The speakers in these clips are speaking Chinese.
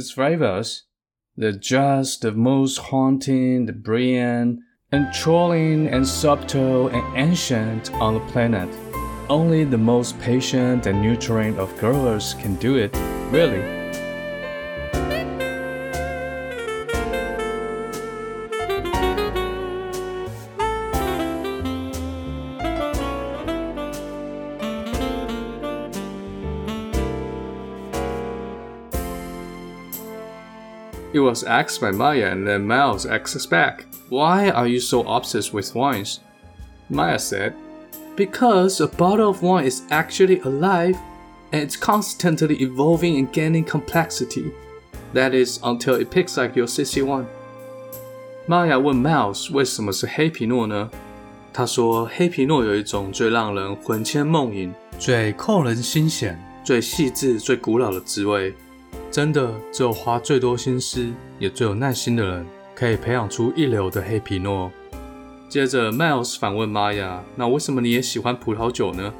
its flavors. They're just the most haunting, the brilliant, enthralling, and subtle and ancient on the planet. Only the most patient and nurturing of girls can do it, really. was asked by Maya and then Miles asked back, Why are you so obsessed with wines? Maya said, Because a bottle of wine is actually alive and it's constantly evolving and gaining complexity. That is until it picks like your 61. Maya 问 Miles 为什么是黑皮诺呢？他说黑皮诺有一种最让人魂牵梦萦、最扣人心弦、最细致、最古老的滋味。 真的，只有花最多心思，也最有耐心的人，可以培养出一流的黑皮诺。接着，Miles 反问玛雅那为什么你也喜欢葡萄酒呢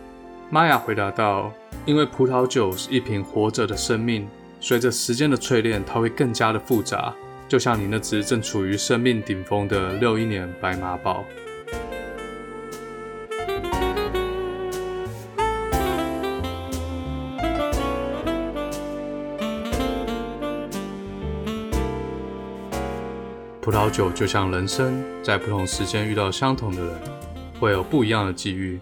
玛雅回答道：“因为葡萄酒是一瓶活着的生命，随着时间的淬炼，它会更加的复杂，就像你那只正处于生命顶峰的六一年白马宝。”葡萄酒就像人生，在不同时间遇到相同的人，会有不一样的际遇。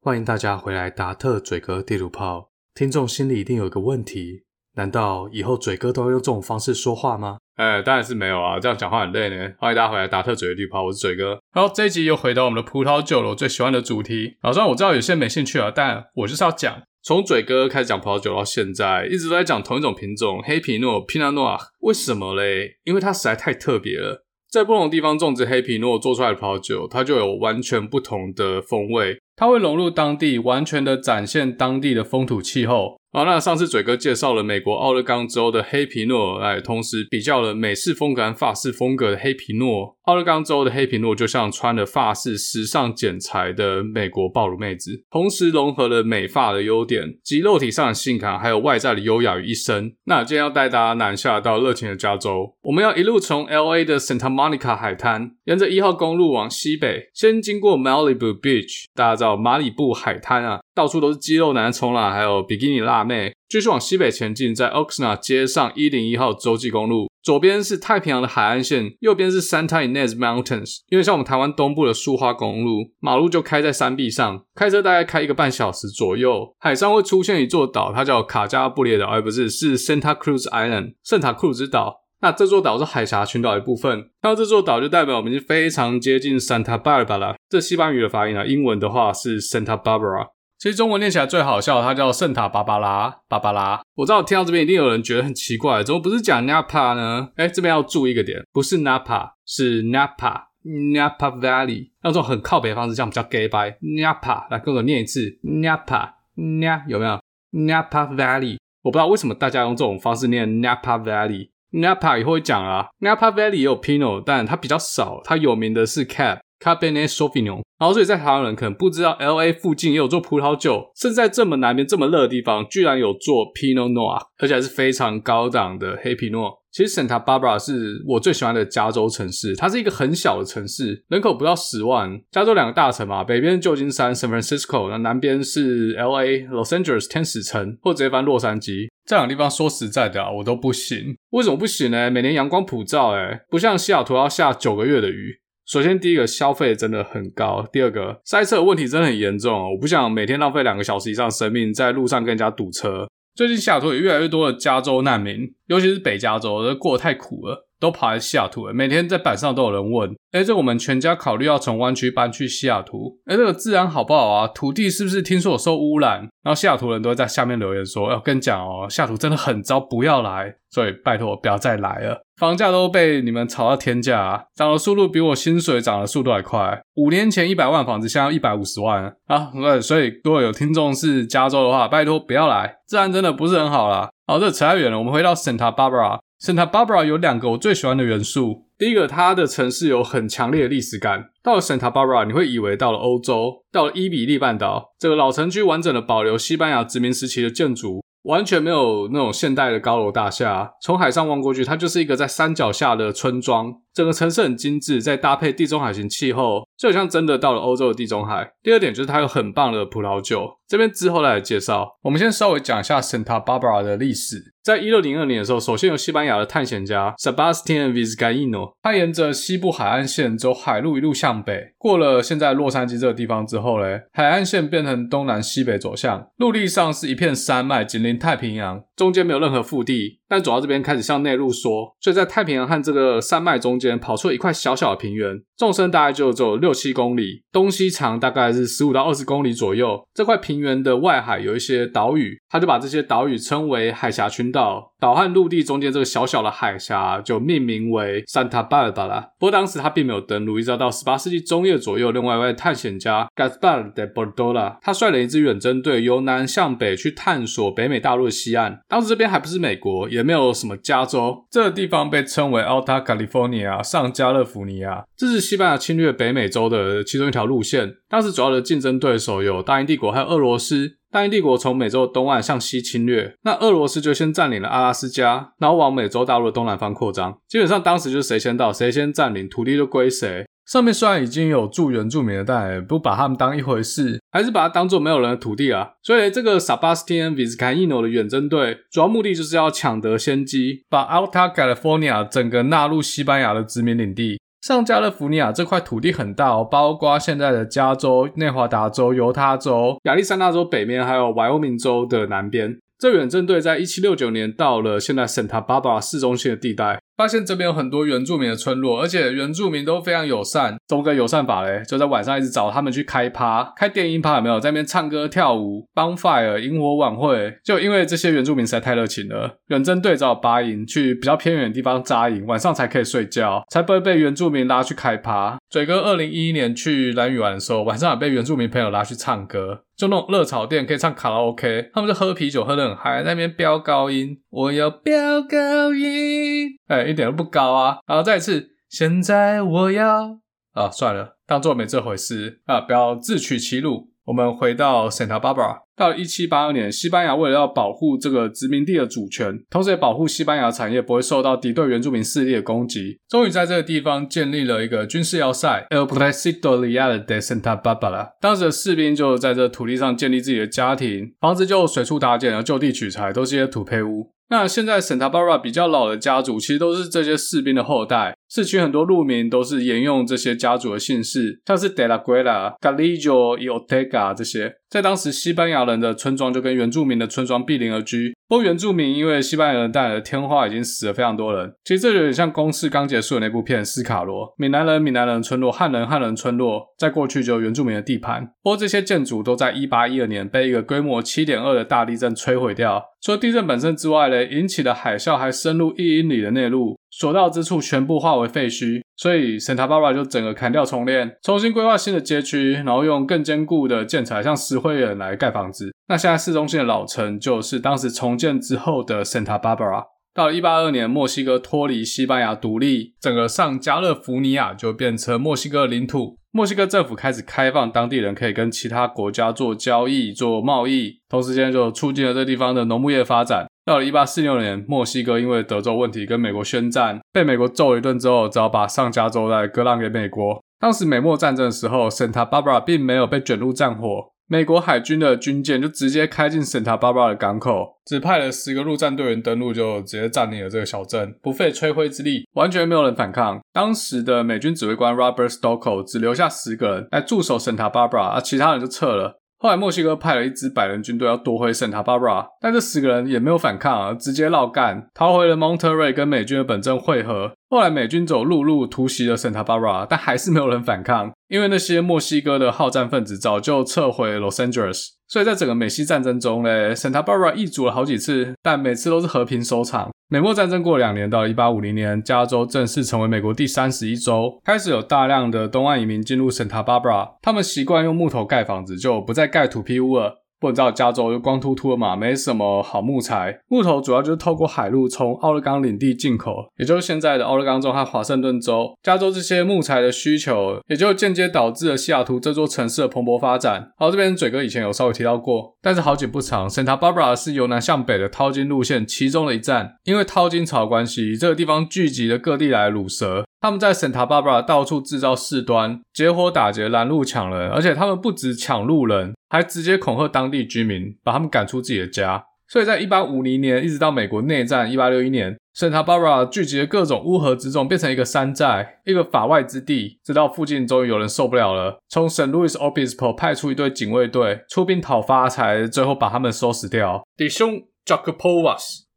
欢迎大家回来，达特嘴哥地图炮。听众心里一定有个问题：难道以后嘴哥都要用这种方式说话吗？哎，当然是没有啊，这样讲话很累呢。欢迎大家回来，达特嘴哥地图炮，我是嘴哥。好，这一集又回到我们的葡萄酒了，我最喜欢的主题。好，虽然我知道有些人没兴趣啊，但我就是要讲。从嘴哥开始讲葡萄酒到现在，一直都在讲同一种品种黑皮诺 （Pinot Noir）。为什么嘞？因为它实在太特别了。在不同地方种植黑皮诺做出来的葡萄酒，它就有完全不同的风味。它会融入当地，完全的展现当地的风土气候。好，那上次嘴哥介绍了美国奥勒冈州的黑皮诺，来同时比较了美式风格和法式风格的黑皮诺。奥勒冈州的黑皮诺就像穿了法式时尚剪裁的美国暴露妹子，同时融合了美发的优点及肉体上的性感，还有外在的优雅于一身。那今天要带大家南下到热情的加州，我们要一路从 LA 的 Santa Monica 海滩，沿着一号公路往西北，先经过 Malibu Beach，大家知道马里布海滩啊。到处都是肌肉男冲浪，还有比基尼辣妹。继续往西北前进，在 Oxnard 接上一零一号洲际公路，左边是太平洋的海岸线，右边是 Santa Ynez Mountains。因为像我们台湾东部的苏花公路，马路就开在山壁上，开车大概开一个半小时左右。海上会出现一座岛，它叫卡加布列岛，而不是是 Santa Cruz Island 圣塔库兹岛。那这座岛是海峡群岛一部分，那这座岛就代表我们已经非常接近 Santa Barbara。这西班牙语的发音啊，英文的话是 Santa Barbara。其实中文念起来最好笑，它叫圣塔芭芭拉，芭芭拉。我知道听到这边一定有人觉得很奇怪，怎么不是讲 Napa 呢？哎，这边要注意一个点，不是 Napa，是 Napa，Napa Valley，那种很靠北的方式，这样比较 gay 掰。Napa，来跟我念一次，Napa，Napa 有没有？Napa Valley，我不知道为什么大家用这种方式念 Napa Valley。Napa 以后会讲啊，Napa Valley 也有 Pinot，但它比较少，它有名的是 Cab。Cabernet Sauvignon，然后所以在台湾人可能不知道，LA 附近也有做葡萄酒，甚至在这么南边、这么热的地方，居然有做 Pinot Noir，而且还是非常高档的黑皮诺。其实 Santa Barbara 是我最喜欢的加州城市，它是一个很小的城市，人口不到十万。加州两个大城嘛，北边旧金山 San Francisco，那南边是 LA Los Angeles 天使城，或直接翻洛杉矶。这两个地方说实在的啊，我都不行。为什么不行呢？每年阳光普照，诶不像西雅图要下九个月的雨。首先，第一个消费真的很高；第二个，塞车的问题真的很严重。我不想每天浪费两个小时以上生命在路上跟人家堵车。最近西雅图也越来越多的加州难民，尤其是北加州，这过得太苦了，都跑来西雅图了。每天在板上都有人问：“诶，这我们全家考虑要从湾区搬去西雅图，诶，这个治安好不好啊？土地是不是听说有受污染？”然后西雅图人都会在下面留言说：“要跟你讲哦，西雅图真的很糟，不要来。”所以拜托不要再来了。房价都被你们炒到天价啊，涨的速度比我薪水涨的速度还快。五年前一百万房子，现在要一百五十万啊！对，所以如果有听众是加州的话，拜托不要来，治安真的不是很好啦。好，这扯太远了，我们回到 Santa Barbara。Santa Barbara 有两个我最喜欢的元素。第一个，它的城市有很强烈的历史感。到了 Santa Barbara，你会以为到了欧洲，到了伊比利半岛。这个老城区完整的保留西班牙殖民时期的建筑。完全没有那种现代的高楼大厦，从海上望过去，它就是一个在山脚下的村庄。整个城市很精致，再搭配地中海型气候，就好像真的到了欧洲的地中海。第二点就是它有很棒的葡萄酒，这边之后来介绍。我们先稍微讲一下 Santa Barbara 的历史。在一六零二年的时候，首先由西班牙的探险家 Sebastian Vizcaino，他沿着西部海岸线走海路一路向北，过了现在洛杉矶这个地方之后嘞，海岸线变成东南西北走向，陆地上是一片山脉，紧邻太平洋，中间没有任何腹地。但走到这边开始向内陆缩，所以在太平洋和这个山脉中间跑出了一块小小的平原，纵深大概就只有六七公里，东西长大概是十五到二十公里左右。这块平原的外海有一些岛屿，他就把这些岛屿称为海峡群岛。岛和陆地中间这个小小的海峡就命名为 Santa Barbara。不过当时他并没有登陆，一直到十八世纪中叶左右，另外一位探险家 Gaspar de Bordola，他率领一支远征队由南向北去探索北美大陆的西岸。当时这边还不是美国，也没有什么加州，这个地方被称为 Alta California 上加勒福尼亚。这是西班牙侵略北美洲的其中一条路线。当时主要的竞争对手有大英帝国还有俄罗斯。大英帝国从美洲东岸向西侵略，那俄罗斯就先占领了阿拉斯加，然后往美洲大陆的东南方扩张。基本上当时就是谁先到，谁先占领，土地就归谁。上面虽然已经有住原住民的，但也不把他们当一回事，还是把它当做没有人的土地啊。所以这个 Sebastián Vizcaíno 的远征队，主要目的就是要抢得先机，把 Alta California 整个纳入西班牙的殖民领地。上加勒福尼亚这块土地很大哦，包括现在的加州、内华达州、犹他州、亚利桑那州北面，还有怀俄明州的南边。这远征队在一七六九年到了现在 Santa Barbara 市中心的地带。发现这边有很多原住民的村落，而且原住民都非常友善。怎么个友善法嘞？就在晚上一直找他们去开趴，开电音趴有没有？在那边唱歌跳舞，bonfire 萤火晚会。就因为这些原住民实在太热情了，远征队只好拔营去比较偏远的地方扎营，晚上才可以睡觉，才不会被原住民拉去开趴。嘴哥二零一一年去兰屿玩的时候，晚上也被原住民朋友拉去唱歌，就那种热炒店可以唱卡拉 OK，他们就喝啤酒喝得很嗨，在那边飙高音，我要飙高音，哎。一点都不高啊！然后再一次，现在我要啊，算了，当做没这回事啊，不要自取其辱。我们回到 Santa Barbara，到了一七八二年，西班牙为了要保护这个殖民地的主权，同时也保护西班牙产业不会受到敌对原住民势力的攻击，终于在这个地方建立了一个军事要塞 El Presidio Real de Santa Barbara。当时的士兵就在这土地上建立自己的家庭，房子就随处搭建，然后就地取材，都是些土坯屋。那现在 Santa Barbara 比较老的家族，其实都是这些士兵的后代。市区很多路名都是沿用这些家族的姓氏，像是 De la Guera、Galillo、Ortega 这些。在当时，西班牙人的村庄就跟原住民的村庄毗邻而居。不过，原住民因为西班牙人带来的天花，已经死了非常多人。其实这有点像公视刚结束的那部片《斯卡罗》。闽南人、闽南人村落，汉人、汉人村落，在过去就有原住民的地盘。不过，这些建筑都在一八一二年被一个规模七点二的大地震摧毁掉。除了地震本身之外呢，引起的海啸还深入一英里的内陆。所到之处全部化为废墟，所以 Santa Barbara 就整个砍掉重练，重新规划新的街区，然后用更坚固的建材，像石灰岩来盖房子。那现在市中心的老城就是当时重建之后的 Santa Barbara。到了182年，墨西哥脱离西班牙独立，整个上加勒福尼亚就变成墨西哥的领土。墨西哥政府开始开放当地人可以跟其他国家做交易、做贸易，同时间就促进了这地方的农牧业发展。到了1846年，墨西哥因为德州问题跟美国宣战，被美国揍了一顿之后，只好把上加州再割让给美国。当时美墨战争的时候，Santa Barbara 并没有被卷入战火，美国海军的军舰就直接开进 Santa Barbara 的港口，只派了十个陆战队员登陆，就直接占领了这个小镇，不费吹灰之力，完全没有人反抗。当时的美军指挥官 Robert Stockel 只留下十个人来驻守 Santa Barbara，而其他人就撤了。后来，墨西哥派了一支百人军队要夺回 Santa Barbara，但这十个人也没有反抗，直接绕干，逃回了 Monterey 跟美军的本阵会合。后来，美军走陆路突袭了 Santa Barbara，但还是没有人反抗，因为那些墨西哥的好战分子早就撤回 Los Angeles。所以在整个美西战争中呢，Santa Barbara 易主了好几次，但每次都是和平收场。美墨战争过两年，到一八五零年，加州正式成为美国第三十一州，开始有大量的东岸移民进入 Santa Barbara。他们习惯用木头盖房子，就不再盖土坯屋了。不过你知道加州就光秃秃的嘛，没什么好木材，木头主要就是透过海路从奥勒冈领地进口，也就是现在的奥勒冈州和华盛顿州。加州这些木材的需求，也就间接导致了西雅图这座城市的蓬勃发展。好，这边嘴哥以前有稍微提到过，但是好景不长，Santa Barbara 是由南向北的淘金路线其中的一站，因为淘金潮关系，这个地方聚集了各地来的鲁蛇。他们在 Santa Barbara 到处制造事端，结伙打劫拦路抢人，而且他们不止抢路人，还直接恐吓当地居民，把他们赶出自己的家。所以在一八五零年一直到美国内战一八六一年，Santa Barbara 聚集了各种乌合之众，变成一个山寨，一个法外之地。直到附近终于有人受不了了，从 St. Louis Obispo 派出一队警卫队出兵讨伐，才最后把他们收拾掉。弟兄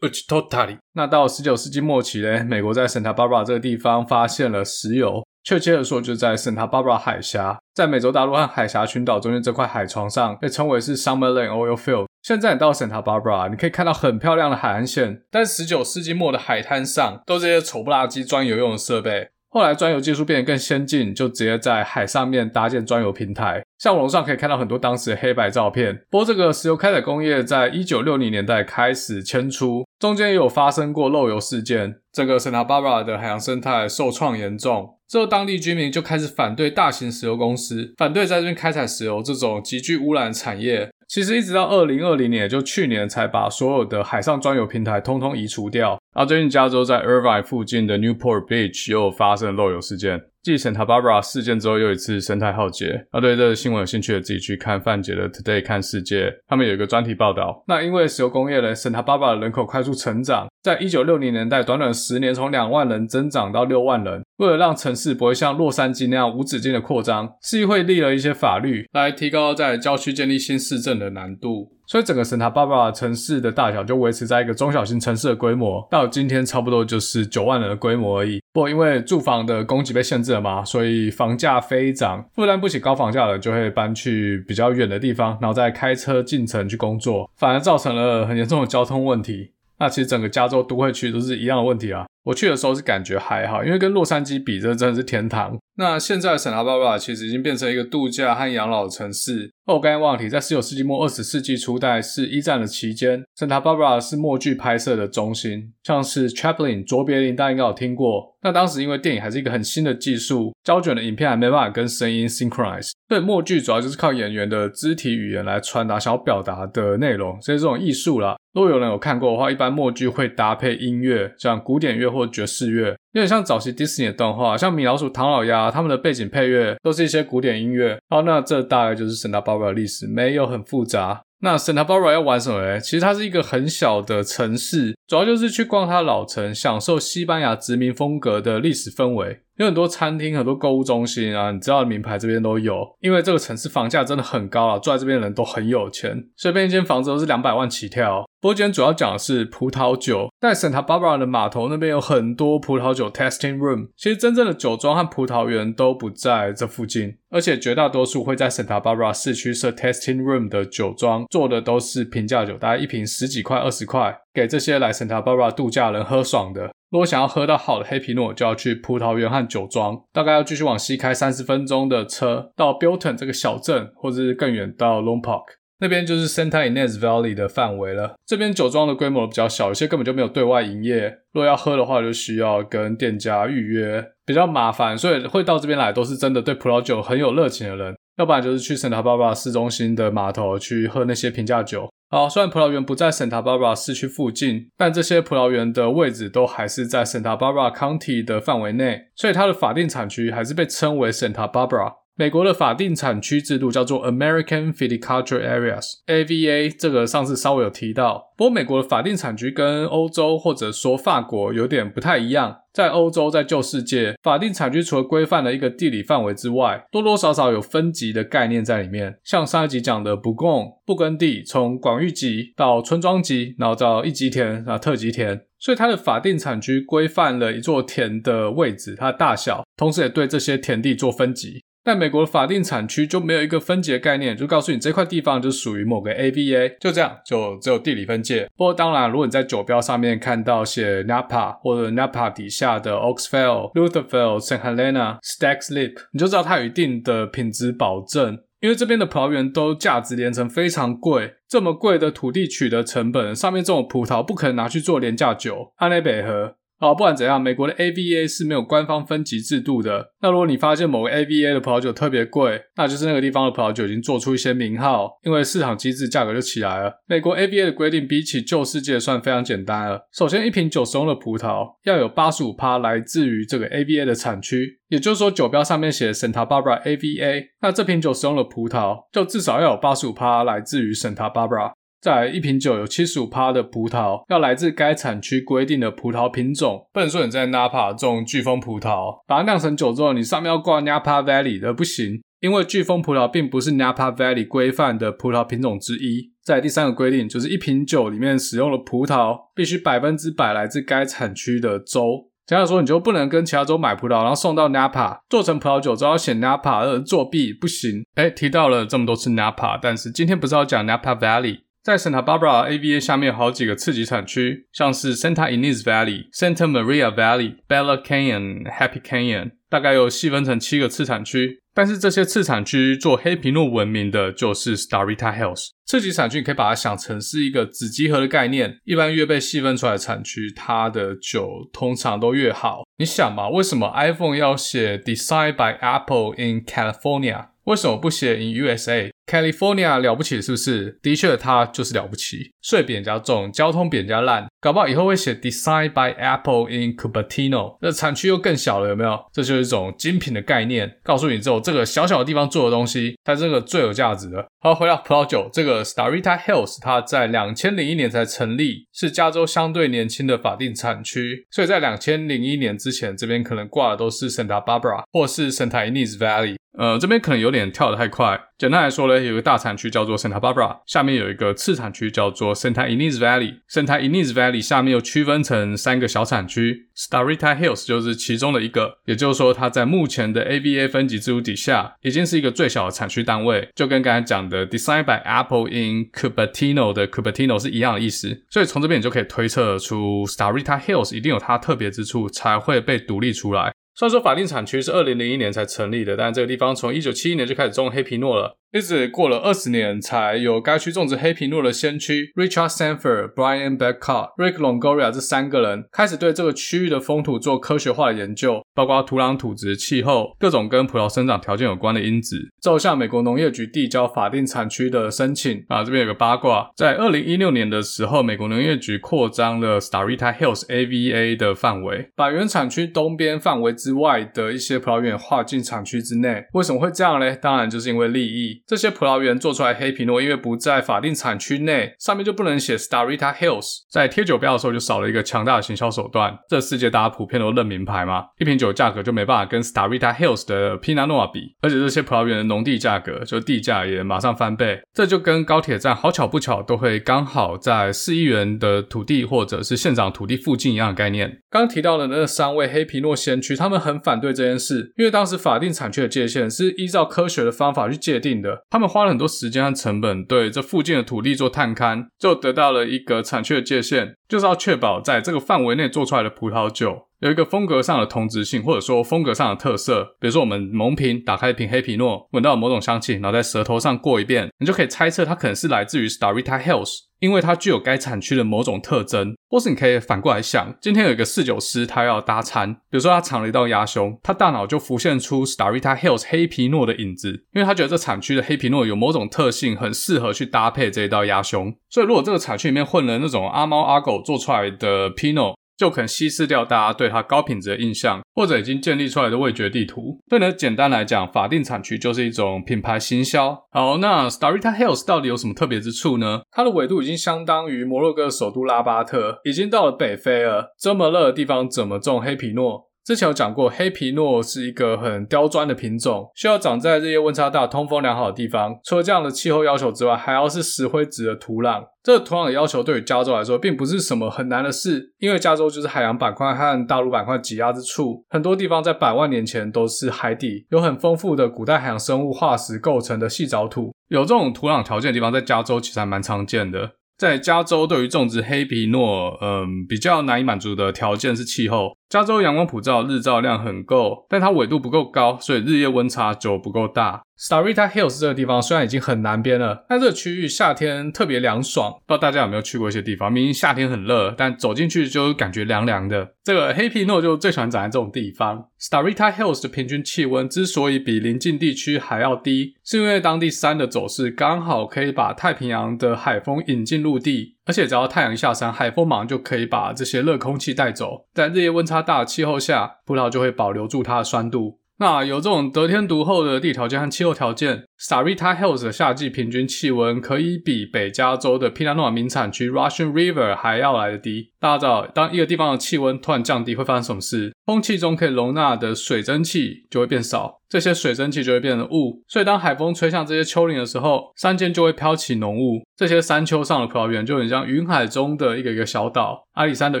u c h t o t a l i 那到十九世纪末期呢，美国在 Santa Barbara 这个地方发现了石油，确切的说，就在 Santa Barbara 海峡，在美洲大陆和海峡群岛中间这块海床上，被称为是 Summerland Oil Field。现在你到 Santa Barbara，你可以看到很漂亮的海岸线，但十九世纪末的海滩上都这些丑不拉几装油用的设备。后来钻油技术变得更先进，就直接在海上面搭建钻油平台。像网上可以看到很多当时的黑白照片。不过这个石油开采工业在一九六零年代开始迁出，中间也有发生过漏油事件，整个 Santa Barbara 的海洋生态受创严重。之后当地居民就开始反对大型石油公司，反对在这边开采石油这种极具污染产业。其实一直到二零二零年，就去年才把所有的海上钻油平台通通移除掉。而最近加州在 Irvine 附近的 Newport Beach 又发生漏油事件。继 Santa Barbara 事件之后，又一次生态浩劫。啊，对这个新闻有兴趣的，自己去看范姐的 Today 看世界，他们有一个专题报道。那因为石油工业呢，Santa Barbara 的人口快速成长，在一九六零年代，短短十年从两万人增长到六万人。为了让城市不会像洛杉矶那样无止境的扩张，市议会立了一些法律来提高在郊区建立新市镇的难度。所以整个 Santa Barbara 城市的大小就维持在一个中小型城市的规模，到今天差不多就是九万人的规模而已。不过因为住房的供给被限制了嘛，所以房价飞涨，负担不起高房价的人就会搬去比较远的地方，然后再开车进城去工作，反而造成了很严重的交通问题。那其实整个加州都会区都是一样的问题啊。我去的时候是感觉还好，因为跟洛杉矶比，这真的是天堂。那现在 Santa Barbara 其实已经变成一个度假和养老城市。哦，我刚才忘了提，在十九世纪末二十世纪初代是一战的期间，Santa Barbara 是默剧拍摄的中心，像是 Chaplin 卓别林，大家应该有听过。那当时因为电影还是一个很新的技术，胶卷的影片还没办法跟声音 synchronize，所以默剧主要就是靠演员的肢体语言来传达想要表达的内容，所以这种艺术啦。如果有人有看过的话，一般默剧会搭配音乐，像古典乐或爵士乐，有点像早期迪士尼的动画，像米老鼠、唐老鸭，他们的背景配乐都是一些古典音乐。好，那这大概就是 Santa Barbara 的历史，没有很复杂。那 Santa Barbara 要玩什么呢？其实它是一个很小的城市，主要就是去逛它老城，享受西班牙殖民风格的历史氛围。有很多餐厅、很多购物中心啊，你知道的名牌这边都有。因为这个城市房价真的很高啊，住在这边的人都很有钱，随便一间房子都是两百万起跳。不过今天主要讲的是葡萄酒，在 Santa Barbara 的码头那边有很多葡萄酒 testing room。其实真正的酒庄和葡萄园都不在这附近，而且绝大多数会在 Santa Barbara 市区设 testing room 的酒庄做的都是平价酒，大概一瓶十几块、二十块，给这些来 Santa Barbara 度假人喝爽的。如果想要喝到好的黑皮诺，就要去葡萄园和酒庄，大概要继续往西开三十分钟的车到 Bilton 这个小镇，或者是更远到 Lone Park。那边就是 Santa Ynez Valley 的范围了。这边酒庄的规模比较小，有些根本就没有对外营业。如果要喝的话，就需要跟店家预约，比较麻烦。所以会到这边来都是真的对葡萄酒很有热情的人，要不然就是去 Santa Barbara 市中心的码头去喝那些平价酒。好，虽然葡萄园不在 Santa Barbara 市区附近，但这些葡萄园的位置都还是在 Santa Barbara County 的范围内，所以它的法定产区还是被称为 Santa Barbara。美国的法定产区制度叫做 American Viticulture Areas，AVA，这个上次稍微有提到。不过美国的法定产区跟欧洲或者说法国有点不太一样。在欧洲，在旧世界，法定产区除了规范了一个地理范围之外，多多少少有分级的概念在里面。像上一集讲的 Bourgogne 布根地，从广域级到村庄级，然后到一级田啊特级田，所以它的法定产区规范了一座田的位置，它的大小，同时也对这些田地做分级。但美国的法定产区就没有一个分级的概念，就告诉你这块地方就属于某个 AVA，就这样，就只有地理分界。不过当然，如果你在酒标上面看到写 Napa 或者 Napa 底下的 Oaksville、Lutherville、St. Helena、Stag's Leap，你就知道它有一定的品质保证。因为这边的葡萄园都价值连城，非常贵。这么贵的土地取得成本，上面这种葡萄不可能拿去做廉价酒。安内北河。好，不管怎样，美国的 AVA 是没有官方分级制度的。那如果你发现某个 AVA 的葡萄酒特别贵，那就是那个地方的葡萄酒已经做出一些名号，因为市场机制，价格就起来了。美国 AVA 的规定比起旧世界算非常简单了。首先，一瓶酒使用的葡萄要有八十五趴来自于这个 AVA 的产区，也就是说，酒标上面写 Santa Barbara AVA，那这瓶酒使用的葡萄就至少要有八十五趴来自于 Santa Barbara。再来一瓶酒有七十五趴的葡萄要来自该产区规定的葡萄品种，不能说你在 Napa 种巨峰葡萄，把它酿成酒之后，你上面要挂 Napa Valley 的不行，因为巨峰葡萄并不是 Napa Valley 规范的葡萄品种之一。再来第三个规定就是一瓶酒里面使用的葡萄必须百分之百来自该产区的州。简单说，你就不能跟其他州买葡萄，然后送到 Napa 做成葡萄酒之后写 Napa 而作弊不行。哎，提到了这么多次 Napa，但是今天不是要讲 Napa Valley。在 Santa Barbara AVA 下面有好几个次级产区，像是 Santa Ynez Valley、Santa Maria Valley、Bella Canyon、Happy Canyon，大概有细分成七个次产区。但是这些次产区做黑皮诺闻名的，就是 Starita Hills。次级产区你可以把它想成是一个子集合的概念，一般越被细分出来的产区，它的酒通常都越好。你想嘛，为什么 iPhone 要写 Designed by Apple in California？为什么不写 in USA？California 了不起是不是？的确，它就是了不起。税比人家重，交通比人家烂，搞不好以后会写 Designed by Apple in Cupertino，那产区又更小了，有没有？这就是一种精品的概念，告诉你之后，这个小小的地方做的东西，它这个最有价值的。好，回到葡萄酒，这个 Starita Hills，它在两千零一年才成立，是加州相对年轻的法定产区，所以在两千零一年之前，这边可能挂的都是 Santa Barbara 或是 Santa Ynez Valley。呃，这边可能有点跳得太快。简单来说呢，有一个大产区叫做 Santa Barbara，下面有一个次产区叫做 Santa Ynez Valley。Santa Ynez Valley 下面又区分成三个小产区，Starita Hills 就是其中的一个。也就是说，它在目前的 AVA 分级制度底下，已经是一个最小的产区单位，就跟刚才讲的 Designed by Apple in Cupertino 的 Cupertino 是一样的意思。所以从这边你就可以推测出 Starita Hills 一定有它特别之处，才会被独立出来。虽然说法定产区是二零零一年才成立的，但这个地方从一九七一年就开始种黑皮诺了。一直过了二十年，才有该区种植黑皮诺的先驱 Richard Sanford、Brian Beckcott、Rick Longoria 这三个人开始对这个区域的风土做科学化的研究，包括土壤、土质、气候，各种跟葡萄生长条件有关的因子，之后向美国农业局递交法定产区的申请。啊，这边有个八卦，在二零一六年的时候，美国农业局扩张了 Starita Hills AVA 的范围，把原产区东边范围之外的一些葡萄园划进产区之内。为什么会这样呢？当然就是因为利益。这些葡萄园做出来黑皮诺，因为不在法定产区内，上面就不能写 Starita Hills，在贴酒标的时候就少了一个强大的行销手段。这世界大家普遍都认名牌嘛，一瓶酒价格就没办法跟 Starita Hills 的 Pinot Noir 比，而且这些葡萄园的农地价格就地价也马上翻倍。这就跟高铁站好巧不巧都会刚好在市议员的土地或者是县长土地附近一样的概念。刚提到的那三位黑皮诺先驱，他们很反对这件事，因为当时法定产区的界限是依照科学的方法去界定的。他们花了很多时间和成本，对这附近的土地做探勘，就得到了一个产区的界限，就是要确保在这个范围内做出来的葡萄酒有一个风格上的同质性，或者说风格上的特色。比如说，我们蒙瓶打开一瓶黑皮诺，闻到某种香气，然后在舌头上过一遍，你就可以猜测它可能是来自于 Starita Hills，因为它具有该产区的某种特征。或是你可以反过来想，今天有一个侍酒师，他要搭餐，比如说他尝了一道鸭胸，他大脑就浮现出 Starita Hills 黑皮诺的影子，因为他觉得这产区的黑皮诺有某种特性，很适合去搭配这一道鸭胸。所以，如果这个产区里面混了那种阿猫阿狗做出来的 Pinot。就可能稀释掉大家对它高品质的印象，或者已经建立出来的味觉地图。所以呢，简单来讲，法定产区就是一种品牌行销。好，那 Starita Hills 到底有什么特别之处呢？它的纬度已经相当于摩洛哥首都拉巴特，已经到了北非了。这么热的地方，怎么种黑皮诺？之前有讲过，黑皮诺是一个很刁钻的品种，需要长在日夜温差大、通风良好的地方。除了这样的气候要求之外，还要是石灰质的土壤。这个土壤的要求对于加州来说，并不是什么很难的事，因为加州就是海洋板块和大陆板块挤压之处，很多地方在百万年前都是海底，有很丰富的古代海洋生物化石构成的细藻土。有这种土壤条件的地方，在加州其实还蛮常见的。在加州，对于种植黑皮诺，嗯，比较难以满足的条件是气候。加州阳光普照，日照量很够，但它纬度不够高，所以日夜温差就不够大。Starita Hills 这个地方虽然已经很南边了，但这个区域夏天特别凉爽。不知道大家有没有去过一些地方，明明夏天很热，但走进去就感觉凉凉的。这个黑皮诺就最喜欢长在这种地方。Starita Hills 的平均气温之所以比邻近地区还要低，是因为当地山的走势刚好可以把太平洋的海风引进陆地，而且只要太阳一下山，海风马上就可以把这些热空气带走。在日夜温差大的气候下，葡萄就会保留住它的酸度。那有这种得天独厚的地条件和气候条件，Starita Hills 的夏季平均气温可以比北加州的皮纳诺瓦名产区 Russian River 还要来得低。大家知道，当一个地方的气温突然降低，会发生什么事？空气中可以容纳的水蒸气就会变少。这些水蒸气就会变成雾，所以当海风吹向这些丘陵的时候，山间就会飘起浓雾。这些山丘上的葡萄园就很像云海中的一个一个小岛。阿里山的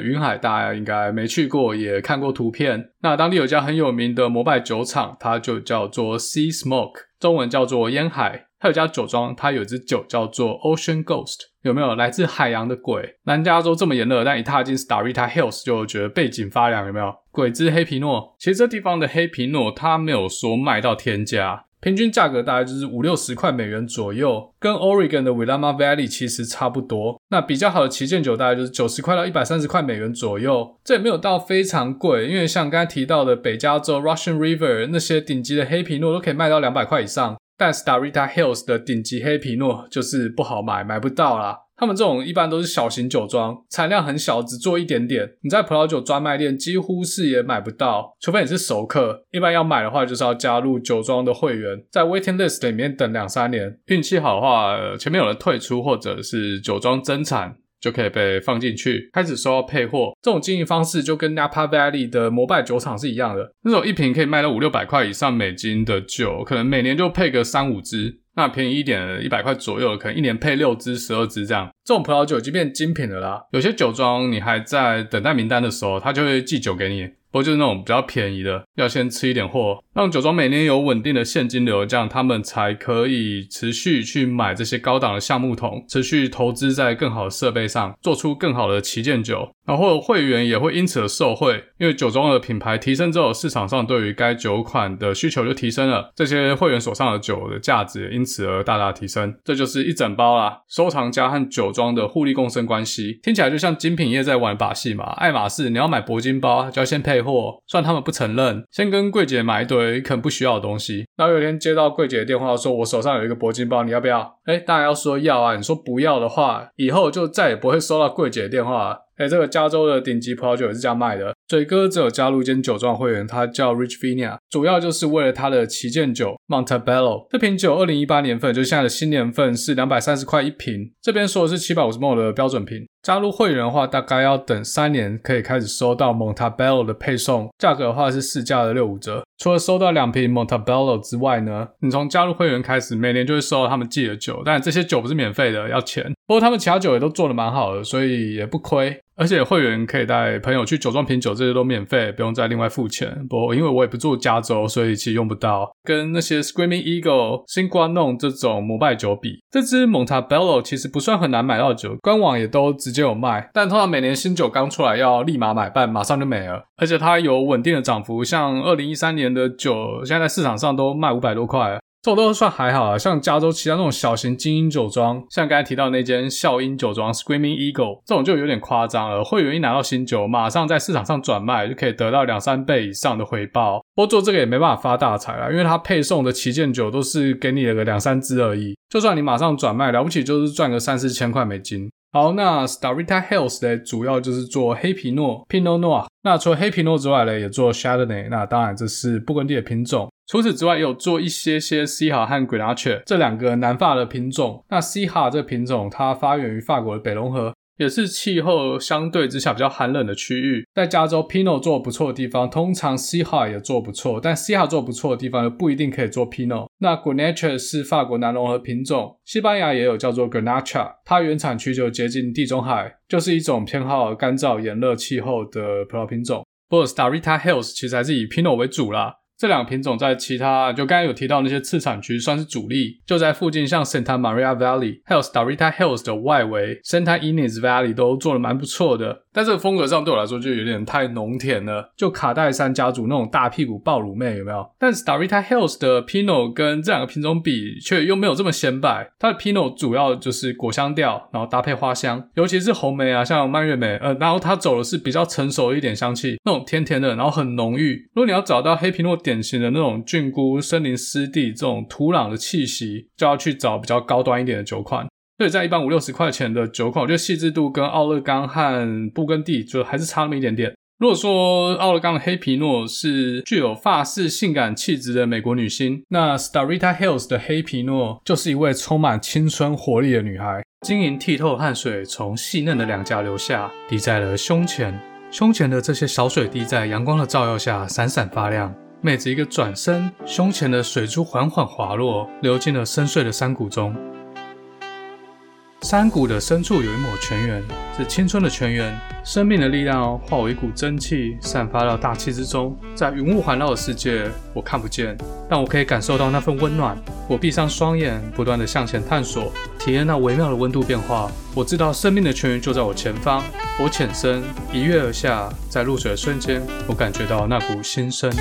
云海，大家应该没去过，也看过图片。那当地有家很有名的摩拜酒厂，它就叫做 Sea Smoke，中文叫做烟海。它有家酒庄，它有一支酒叫做 Ocean Ghost。有没有来自海洋的鬼？南加州这么炎热，但一踏进 Starita Hills 就觉得背景发凉。有没有？鬼之黑皮诺。其实这地方的黑皮诺，它没有说卖到天价，平均价格大概就是五六十块美元左右，跟 Oregon 的 Willama Valley 其实差不多。那比较好的旗舰酒大概就是九十块到一百三十块美元左右，这也没有到非常贵，因为像刚才提到的北加州 Russian River 那些顶级的黑皮诺都可以卖到两百块以上。但 Starita Hills 的顶级黑皮诺就是不好买，买不到啦。他们这种一般都是小型酒庄，产量很小，只做一点点。你在葡萄酒专卖店几乎是也买不到，除非你是熟客。一般要买的话，就是要加入酒庄的会员，在 waiting list 里面等两三年。运气好的话，前面有人退出或者是酒庄增产。就可以被放进去，开始收到配货。这种经营方式就跟 Napa Valley 的摩拜酒厂是一样的。那种一瓶可以卖到五六百块以上美金的酒，可能每年就配个三五支。那便宜一点，一百块左右，可能一年配六支、十二支这样。这种葡萄酒已经变精品了啦。有些酒庄你还在等待名单的时候，他就会寄酒给你。不过就是那种比较便宜的，要先吃一点货，让酒庄每年有稳定的现金流，这样他们才可以持续去买这些高档的橡木桶，持续投资在更好的设备上，做出更好的旗舰酒。然后会员也会因此而受惠，因为酒庄的品牌提升之后，市场上对于该酒款的需求就提升了，这些会员手上的酒的价值因此而大大提升。这就是一整包啦，收藏家和酒庄的互利共生关系，听起来就像精品业在玩把戏嘛。爱马仕你要买铂金包，就要先配。货，虽然他们不承认，先跟柜姐买一堆可能不需要的东西，然后有一天接到柜姐的电话，说我手上有一个铂金包，你要不要？哎，当然要说要啊！你说不要的话，以后就再也不会收到柜姐的电话了。哎，这个加州的顶级葡萄酒也是这样卖的。嘴哥只有加入一间酒庄会员，他叫 Rich Vina，主要就是为了他的旗舰酒 Montebello。这瓶酒二零一八年份，就是现在的新年份，是两百三十块一瓶。这边说的是七百五十 ml 的标准瓶。加入会员的话，大概要等三年，可以开始收到 Montabello 的配送。价格的话是市价的六五折。除了收到两瓶 Montebello 之外呢，你从加入会员开始，每年就会收到他们寄的酒，但这些酒不是免费的，要钱。不过他们其他酒也都做得蛮好的，所以也不亏。而且会员可以带朋友去酒庄品酒，这些都免费，不用再另外付钱。不过因为我也不住加州，所以其实用不到。跟那些 Screaming Eagle、新瓜弄这种摩拜酒比，这支 Montebello 其实不算很难买到酒，官网也都直接有卖。但通常每年新酒刚出来要立马买办，马上就没了。而且它有稳定的涨幅，像二零一三年的酒，现在在市场上都卖五百多块。这种都算还好啊，像加州其他那种小型精英酒庄，像刚才提到那间笑鹰酒庄 Screaming Eagle，这种就有点夸张了。会员一拿到新酒，马上在市场上转卖，就可以得到两三倍以上的回报。不过做这个也没办法发大财啦，因为它配送的旗舰酒都是给你了个两三支而已。就算你马上转卖，了不起就是赚个三四千块美金。好，那 Starita Hills 呢，主要就是做黑皮诺 Pinot Noir。那除了黑皮诺之外呢，也做 Chardonnay。那当然这是不耕地的品种。除此之外，也有做一些些 Syrah 和 Grenache 这两个南法的品种。那 Syrah 这个品种，它发源于法国的北龙河，也是气候相对之下比较寒冷的区域。在加州 Pinot 做不错的地方，通常 Syrah 也做不错。但 Syrah 做不错的地方，又不一定可以做 Pinot。那 Grenache 是法国南隆河品种，西班牙也有叫做 Garnacha，它原产区就接近地中海，就是一种偏好干燥炎热气候的葡萄品种。不过 Starita Hills 其实还是以 Pinot 为主啦。这两个品种在其他就刚才有提到那些次产区算是主力，就在附近像 Santa Maria Valley 还有 Starita Hills 的外围 Santa Ynez Valley 都做得蛮不错的。但这个风格上对我来说就有点太浓甜了，就卡戴珊家族那种大屁股暴乳妹有没有？但 Starita Hills 的 Pinot 跟这两个品种比，却又没有这么显摆。它的 Pinot 主要就是果香调，然后搭配花香，尤其是红莓啊，像蔓越莓，呃，然后它走的是比较成熟一点香气，那种甜甜的，然后很浓郁。如果你要找到黑皮诺典型的那种菌菇、森林湿地这种土壤的气息，就要去找比较高端一点的酒款。所以在一般五六十块钱的酒款，我觉得细致度跟奥勒冈和布根地就还是差那么一点点。如果说奥勒冈的黑皮诺是具有法式性感气质的美国女星，那 Starita Hills 的黑皮诺就是一位充满青春活力的女孩。晶莹剔透的汗水从细嫩的两颊流下，滴在了胸前。胸前的这些小水滴在阳光的照耀下闪闪发亮。妹子一个转身，胸前的水珠缓缓滑落，流进了深邃的山谷中。山谷的深处有一抹泉源，是青春的泉源，生命的力量化为一股蒸气，散发到大气之中。在云雾环绕的世界，我看不见，但我可以感受到那份温暖。我闭上双眼，不断地向前探索，体验那微妙的温度变化。我知道生命的泉源就在我前方。我潜身一跃而下，在入水的瞬间，我感觉到那股新生。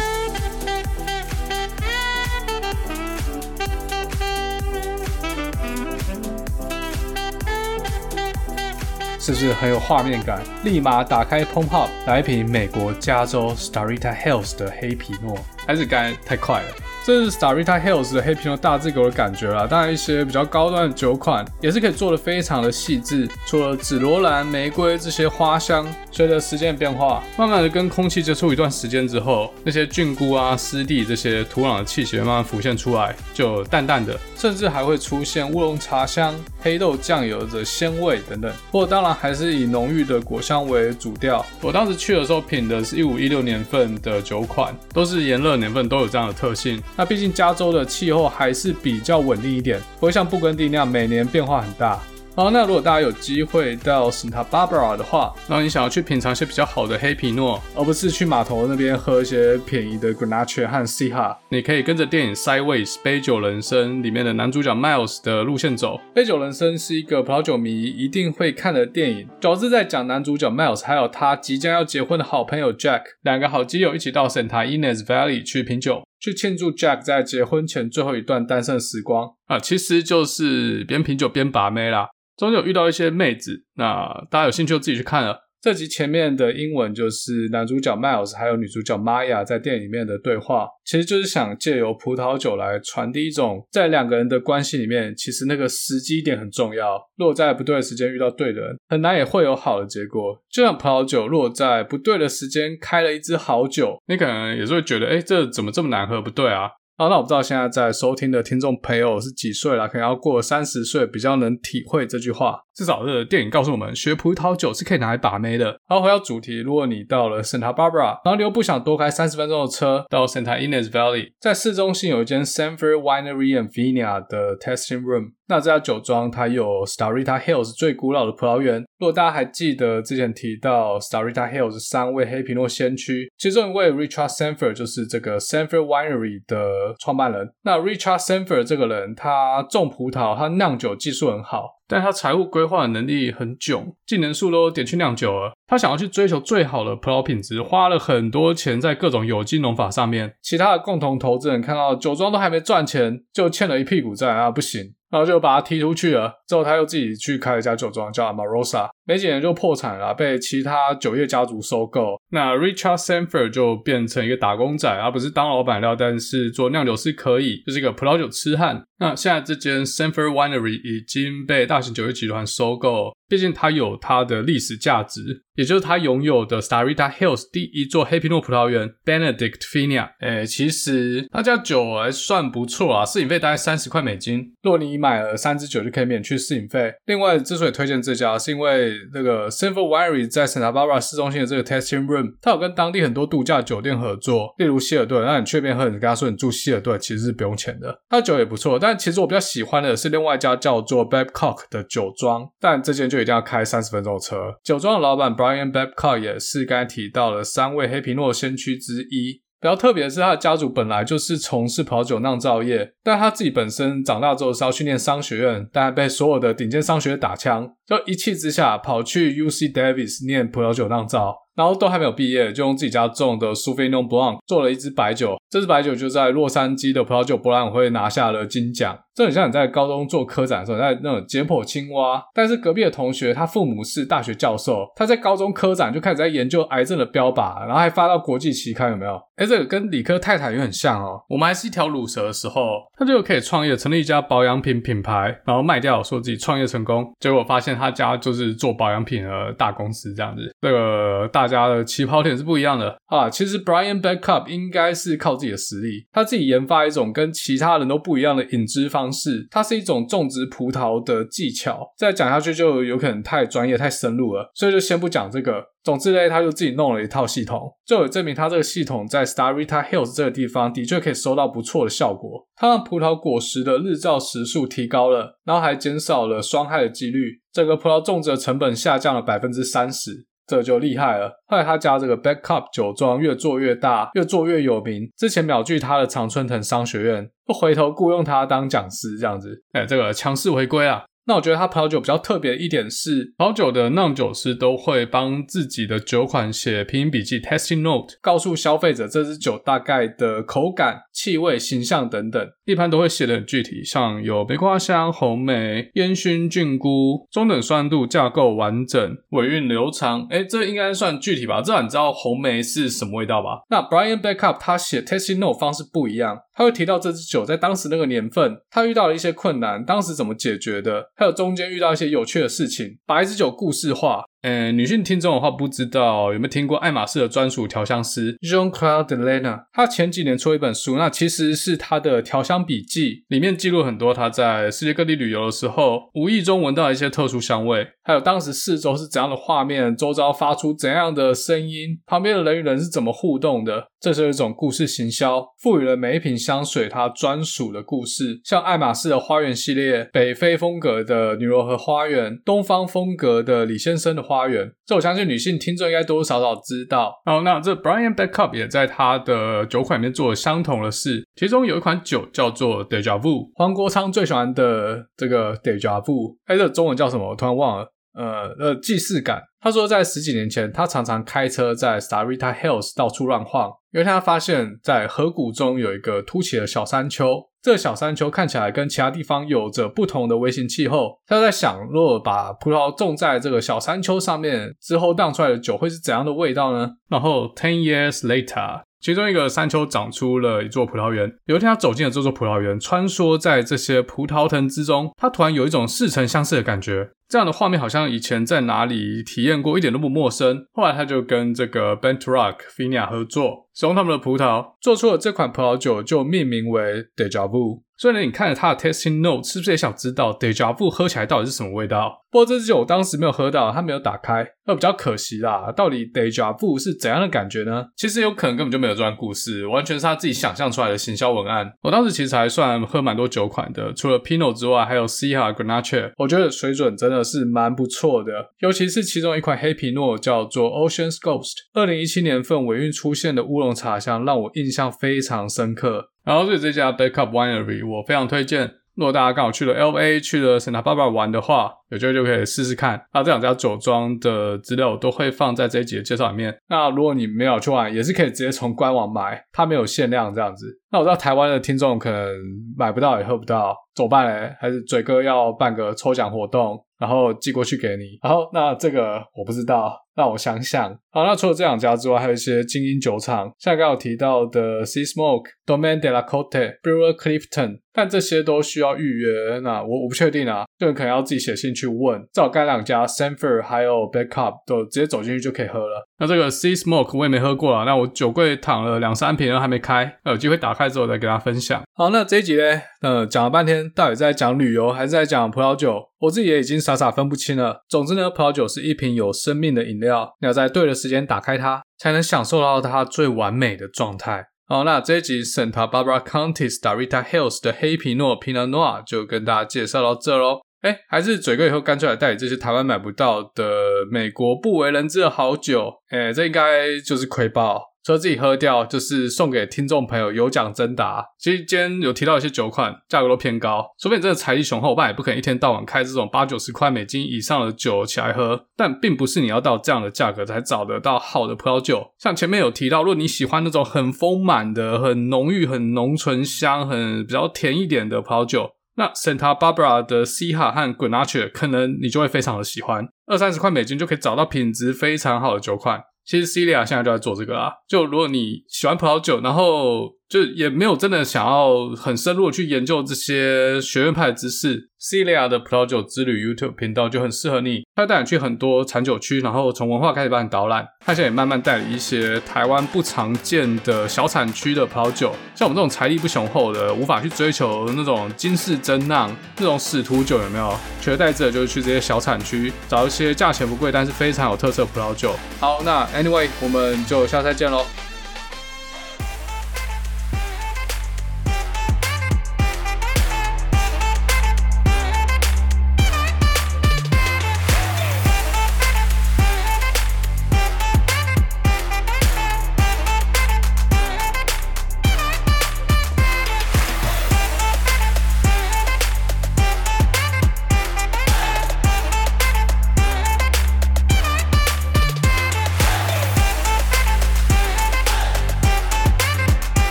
是不是很有画面感？立马打开 p o m p u p 来一瓶美国加州 Starita Hills 的黑皮诺，还是干太快了？这是 Starita Hills 的黑皮诺大致给我的感觉啦。当然，一些比较高端的酒款也是可以做的非常的细致。除了紫罗兰、玫瑰这些花香，随着时间的变化，慢慢的跟空气接触一段时间之后，那些菌菇啊、湿地这些土壤的气息慢慢浮现出来，就淡淡的，甚至还会出现乌龙茶香、黑豆酱油的鲜味等等。不过当然还是以浓郁的果香为主调。我当时去的时候品的是一五一六年份的酒款，都是炎热年份都有这样的特性。那毕竟加州的气候还是比较稳定一点，不会像布根地那样每年变化很大。好，那如果大家有机会到 Santa Barbara 的话，然后你想要去品尝一些比较好的黑皮诺，而不是去码头那边喝一些便宜的 Grenache 和 Syrah，你可以跟着电影《Sideways 杯酒人生》里面的男主角 Miles 的路线走。杯酒人生是一个葡萄酒迷一定会看的电影，主要是在讲男主角 Miles 还有他即将要结婚的好朋友 Jack 两个好基友一起到 Santa Ynez Valley 去品酒，去庆祝 Jack 在结婚前最后一段单身时光啊，其实就是边品酒边把妹啦。中间有遇到一些妹子，那大家有兴趣就自己去看了。这集前面的英文就是男主角 Miles 还有女主角 Maya 在电影里面的对话，其实就是想借由葡萄酒来传递一种在两个人的关系里面，其实那个时机点很重要。如果在不对的时间遇到对的人，很难也会有好的结果。就像葡萄酒，如果在不对的时间开了一支好酒，你可能也是会觉得，哎，这怎么这么难喝？不对啊。好，那我不知道现在在收听的听众朋友是几岁了，可能要过三十岁比较能体会这句话。至少是电影告诉我们，学葡萄酒是可以拿来把妹的。好，回到主题，如果你到了 Santa Barbara，然后你又不想多开三十分钟的车到 Santa Ynez Valley，在市中心有一间 Sanford Winery and Vineyard 的 testing Room。那这家酒庄它有 Starita Hills 最古老的葡萄园。如果大家还记得之前提到 Starita Hills 三位黑皮诺先驱，其中一位 Richard Sanford 就是这个 Sanford Winery 的创办人。那 Richard Sanford 这个人，他种葡萄，他酿酒技术很好，但他财务规划的能力很囧，技能树都点去酿酒了。他想要去追求最好的葡萄品质，花了很多钱在各种有机农法上面。其他的共同投资人看到酒庄都还没赚钱，就欠了一屁股债啊，不行。然后就把他踢出去了。之后他又自己去开了一家酒庄，叫 Amarosa。没几年就破产了，被其他酒业家族收购。那 Richard Sanford 就变成一个打工仔，而不是当老板料，但是做酿酒师可以，就是一个葡萄酒痴汉。那现在这间 Sanford Winery 已经被大型酒业集团收购，毕竟它有它的历史价值，也就是它拥有的 Starita Hills 第一座黑皮诺葡萄园 Benedict Vineyard。诶，其实那家酒还算不错啊，试饮费大概三十块美金。如果你买了三支酒，就可以免去试饮费。另外，之所以推荐这家，是因为那个 Sanford Winery 在 Santa Barbara 市中心的这个 Testing Room，它有跟当地很多度假酒店合作，例如希尔顿。那你去那边喝，你跟他说你住希尔顿，其实是不用钱的。它酒也不错，但其实我比较喜欢的是另外一家叫做 Babcock 的酒庄，但这间就一定要开三十分钟车。酒庄的老板 Brian Babcock 也是刚才提到的三位黑皮诺先驱之一。比较特别的是，他的家族本来就是从事葡萄酒酿造业，但他自己本身长大之后是要去念商学院，但被所有的顶尖商学院打枪，就一气之下跑去 UC Davis 念葡萄酒酿造。然后都还没有毕业，就用自己家种的 Sauvignon Blanc 做了一支白酒。这支白酒就在洛杉矶的葡萄酒博览会拿下了金奖。这很像你在高中做科展的时候，在那种解剖青蛙。但是隔壁的同学，他父母是大学教授，他在高中科展就开始在研究癌症的标靶，然后还发到国际期刊，有没有？哎，这个跟理科太太也很像哦。我们还是一条乳蛇的时候，他就可以创业，成立一家保养品品牌，然后卖掉，说自己创业成功。结果发现他家就是做保养品的大公司，这样子。这个大大家的起跑点是不一样的啊。其实 Brian Bedcup 应该是靠自己的实力，他自己研发一种跟其他人都不一样的引资方式。它是一种种植葡萄的技巧，再讲下去就有可能太专业、太深入了，所以就先不讲这个。总之呢，他就自己弄了一套系统，就有证明他这个系统在 Starita Hills 这个地方的确可以收到不错的效果。它让葡萄果实的日照时数提高了，然后还减少了霜害的几率，整个葡萄种植的成本下降了百分之三十。这就厉害了。后来他家这个 Backup 酒庄越做越大，越做越有名。之前秒拒他的常春藤商学院，不回头雇佣他当讲师，这样子，哎，这个强势回归啊。那我觉得他葡萄酒比较特别的一点是，葡萄酒的酿酒师都会帮自己的酒款写拼音笔记 （testing note），告诉消费者这支酒大概的口感、气味、形象等等。一般都会写得很具体，像有玫瑰香、红梅、烟熏菌菇、中等酸度、架构完整、尾韵流长。诶，这应该算具体吧？至少你知道红梅是什么味道吧？那 Brian Bedcup 他写 testing note 方式不一样，他会提到这支酒在当时那个年份，他遇到了一些困难，当时怎么解决的。还有中间遇到一些有趣的事情，把一支酒故事化。呃，女性听众的话，不知道有没有听过爱马仕的专属调香师 Jean-Claude Delaine。他前几年出了一本书，那其实是他的调香笔记，里面记录很多他在世界各地旅游的时候，无意中闻到一些特殊香味，还有当时四周是怎样的画面，周遭发出怎样的声音，旁边的人与人是怎么互动的。这是一种故事行销，赋予了每一瓶香水它专属的故事。像爱马仕的花园系列，北非风格的尼罗河花园，东方风格的李先生的花园，这我相信女性听众应该多多少少知道。好，那这 Brian Beckup 也在他的酒款里面做了相同的事，其中有一款酒叫做 Deja Vu，黄国昌最喜欢的这个 Deja Vu，哎，这中文叫什么？我突然忘了。呃呃，既视感。他说，在十几年前，他常常开车在 Starita Hills 到处乱晃，因为他发现，在河谷中有一个凸起的小山丘。这个小山丘看起来跟其他地方有着不同的微型气候。他在想，如果把葡萄种在这个小山丘上面，之后酿出来的酒会是怎样的味道呢？然后，ten years later。其中一个山丘长出了一座葡萄园。有一天，他走进了这座葡萄园，穿梭在这些葡萄藤之中，他突然有一种似曾相识的感觉。这样的画面好像以前在哪里体验过，一点都不陌生。后来，他就跟这个 BentRock Vineyard 合作，使用他们的葡萄做出了这款葡萄酒，就命名为 Deja Vu。所以呢，你看了它的 tasting note，是不是也想知道 Deja Vu 喝起来到底是什么味道？不过这支酒我当时没有喝到，它没有打开，那比较可惜啦。到底 Deja Vu 是怎样的感觉呢？其实有可能根本就没有这段故事，完全是他自己想象出来的行销文案。我当时其实还算喝蛮多酒款的，除了 Pinot 之外，还有 Syrah Grenache，我觉得水准真的是蛮不错的。尤其是其中一款黑皮诺叫做 Ocean's Ghost，二零一七年份尾韵出现的乌龙茶香，让我印象非常深刻。然后，所以这家 Backup Winery 我非常推荐。如果大家刚好去了 LA，去了 Santa Barbara 玩的话，有机会就可以试试看。那这两家酒庄的资料我都会放在这一集的介绍里面。那如果你没有去玩，也是可以直接从官网买，它没有限量这样子。那我知道台湾的听众可能买不到也喝不到，怎么办嘞？还是嘴哥要办个抽奖活动，然后寄过去给你？然后那这个我不知道。让我想想，好，那除了这两家之外，还有一些精英酒厂，像刚刚有提到的 Sea Smoke、Domaine de la Cote、Brewer Clifton，但这些都需要预约。那我我不确定啊，就可能要自己写信去问。至少该两家 Sanford 还有 Bedcup 都直接走进去就可以喝了。那这个 Sea Smoke 我也没喝过啊，那我酒柜躺了两三瓶，然后还没开，有机会打开之后再跟大家分享。好，那这一集呢，呃，讲了半天，到底在讲旅游还是在讲葡萄酒？我自己也已经傻傻分不清了。总之呢，葡萄酒是一瓶有生命的饮料，你要在对的时间打开它，才能享受到它最完美的状态。好，那这一集 Santa Barbara County Starita Hills 的黑皮诺 Pinot Noir 就跟大家介绍到这喽。哎，还是嘴哥以后干脆来带你这些台湾买不到的美国不为人知的好酒。哎，这应该就是亏爆。除了自己喝掉，就是送给听众朋友有奖征答。其实今天有提到一些酒款，价格都偏高，除非你真的财力雄厚，不然也不可能一天到晚开这种八九十块美金以上的酒起来喝。但并不是你要到这样的价格才找得到好的葡萄酒。像前面有提到，如果你喜欢那种很丰满的、很浓郁、很浓醇香、很比较甜一点的葡萄酒，那 Santa Barbara 的 Syrah 和 Grenache 可能你就会非常的喜欢，二三十块美金就可以找到品质非常好的酒款。其实 Celia 现在就在做这个啊。就如果你喜欢葡萄酒，然后就也没有真的想要很深入的去研究这些学院派的知识，Celia 的葡萄酒之旅 YouTube 频道就很适合你。他带你去很多产酒区，然后从文化开始帮你导览。他现在也慢慢带了一些台湾不常见的小产区的葡萄酒，像我们这种财力不雄厚的，无法去追求那种金氏珍酿那种使徒酒，有没有？取而代之的就是去这些小产区，找一些价钱不贵但是非常有特色的葡萄酒。好，那 Anyway，我们就下次再见喽。